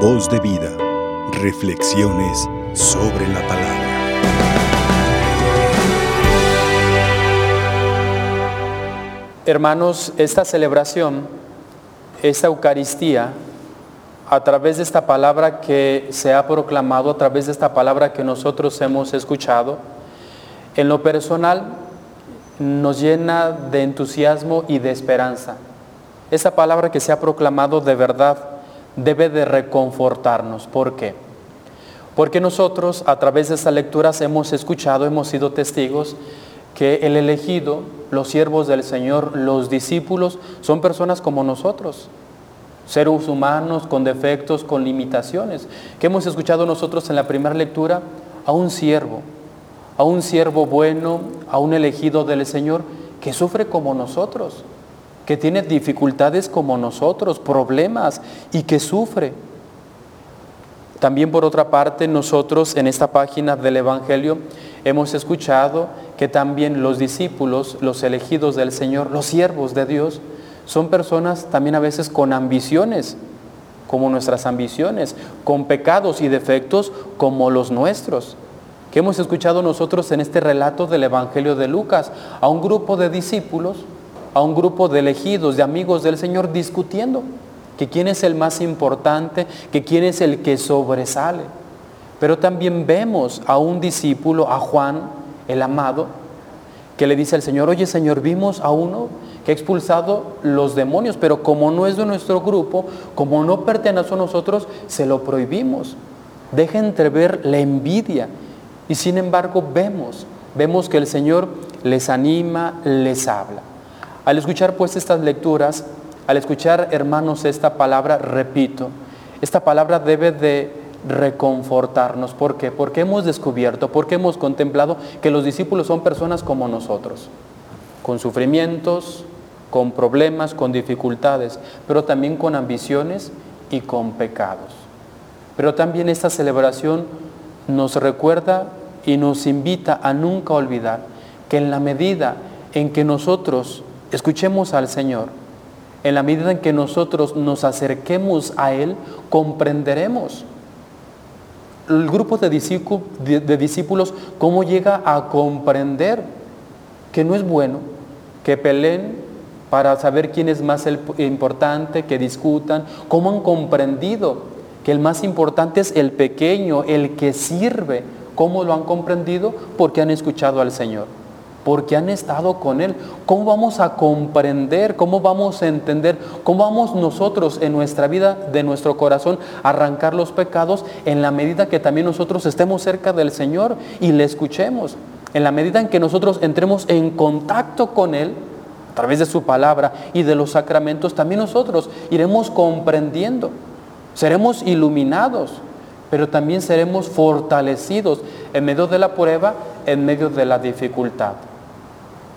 Voz de vida. Reflexiones sobre la palabra. Hermanos, esta celebración, esta Eucaristía, a través de esta palabra que se ha proclamado, a través de esta palabra que nosotros hemos escuchado, en lo personal nos llena de entusiasmo y de esperanza. Esa palabra que se ha proclamado de verdad debe de reconfortarnos. ¿Por qué? Porque nosotros a través de estas lecturas hemos escuchado, hemos sido testigos que el elegido, los siervos del Señor, los discípulos, son personas como nosotros, seres humanos con defectos, con limitaciones, que hemos escuchado nosotros en la primera lectura a un siervo, a un siervo bueno, a un elegido del Señor que sufre como nosotros, que tiene dificultades como nosotros, problemas y que sufre. También por otra parte, nosotros en esta página del Evangelio hemos escuchado que también los discípulos, los elegidos del Señor, los siervos de Dios, son personas también a veces con ambiciones, como nuestras ambiciones, con pecados y defectos como los nuestros que hemos escuchado nosotros en este relato del Evangelio de Lucas, a un grupo de discípulos, a un grupo de elegidos, de amigos del Señor, discutiendo que quién es el más importante, que quién es el que sobresale. Pero también vemos a un discípulo, a Juan, el amado, que le dice al Señor, oye Señor, vimos a uno que ha expulsado los demonios, pero como no es de nuestro grupo, como no pertenece a nosotros, se lo prohibimos. Deja entrever la envidia y sin embargo vemos, vemos que el Señor les anima, les habla. Al escuchar pues estas lecturas, al escuchar hermanos esta palabra, repito, esta palabra debe de reconfortarnos. ¿Por qué? Porque hemos descubierto, porque hemos contemplado que los discípulos son personas como nosotros, con sufrimientos, con problemas, con dificultades, pero también con ambiciones y con pecados. Pero también esta celebración nos recuerda y nos invita a nunca olvidar que en la medida en que nosotros escuchemos al Señor, en la medida en que nosotros nos acerquemos a Él, comprenderemos el grupo de discípulos, cómo llega a comprender que no es bueno que peleen para saber quién es más importante, que discutan, cómo han comprendido que el más importante es el pequeño, el que sirve. ¿Cómo lo han comprendido? Porque han escuchado al Señor, porque han estado con Él. ¿Cómo vamos a comprender? ¿Cómo vamos a entender? ¿Cómo vamos nosotros en nuestra vida, de nuestro corazón, a arrancar los pecados en la medida que también nosotros estemos cerca del Señor y le escuchemos? En la medida en que nosotros entremos en contacto con Él, a través de su palabra y de los sacramentos, también nosotros iremos comprendiendo seremos iluminados, pero también seremos fortalecidos en medio de la prueba, en medio de la dificultad.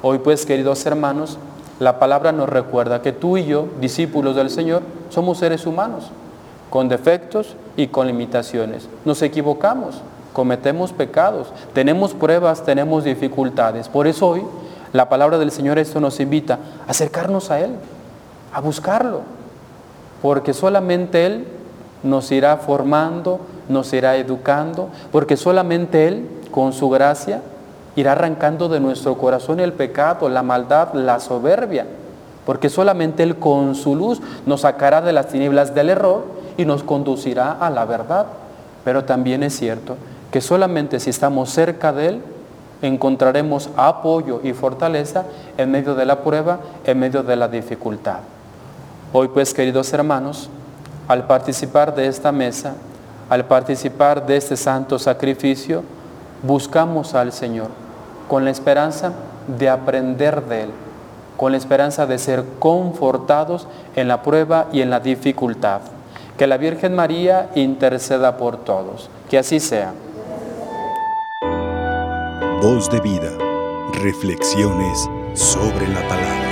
Hoy pues, queridos hermanos, la palabra nos recuerda que tú y yo, discípulos del Señor, somos seres humanos, con defectos y con limitaciones. Nos equivocamos, cometemos pecados, tenemos pruebas, tenemos dificultades. Por eso hoy la palabra del Señor esto nos invita a acercarnos a Él, a buscarlo, porque solamente Él nos irá formando, nos irá educando, porque solamente Él, con su gracia, irá arrancando de nuestro corazón el pecado, la maldad, la soberbia, porque solamente Él con su luz nos sacará de las tinieblas del error y nos conducirá a la verdad. Pero también es cierto que solamente si estamos cerca de Él, encontraremos apoyo y fortaleza en medio de la prueba, en medio de la dificultad. Hoy pues, queridos hermanos, al participar de esta mesa, al participar de este santo sacrificio, buscamos al Señor con la esperanza de aprender de Él, con la esperanza de ser confortados en la prueba y en la dificultad. Que la Virgen María interceda por todos. Que así sea. Voz de vida. Reflexiones sobre la palabra.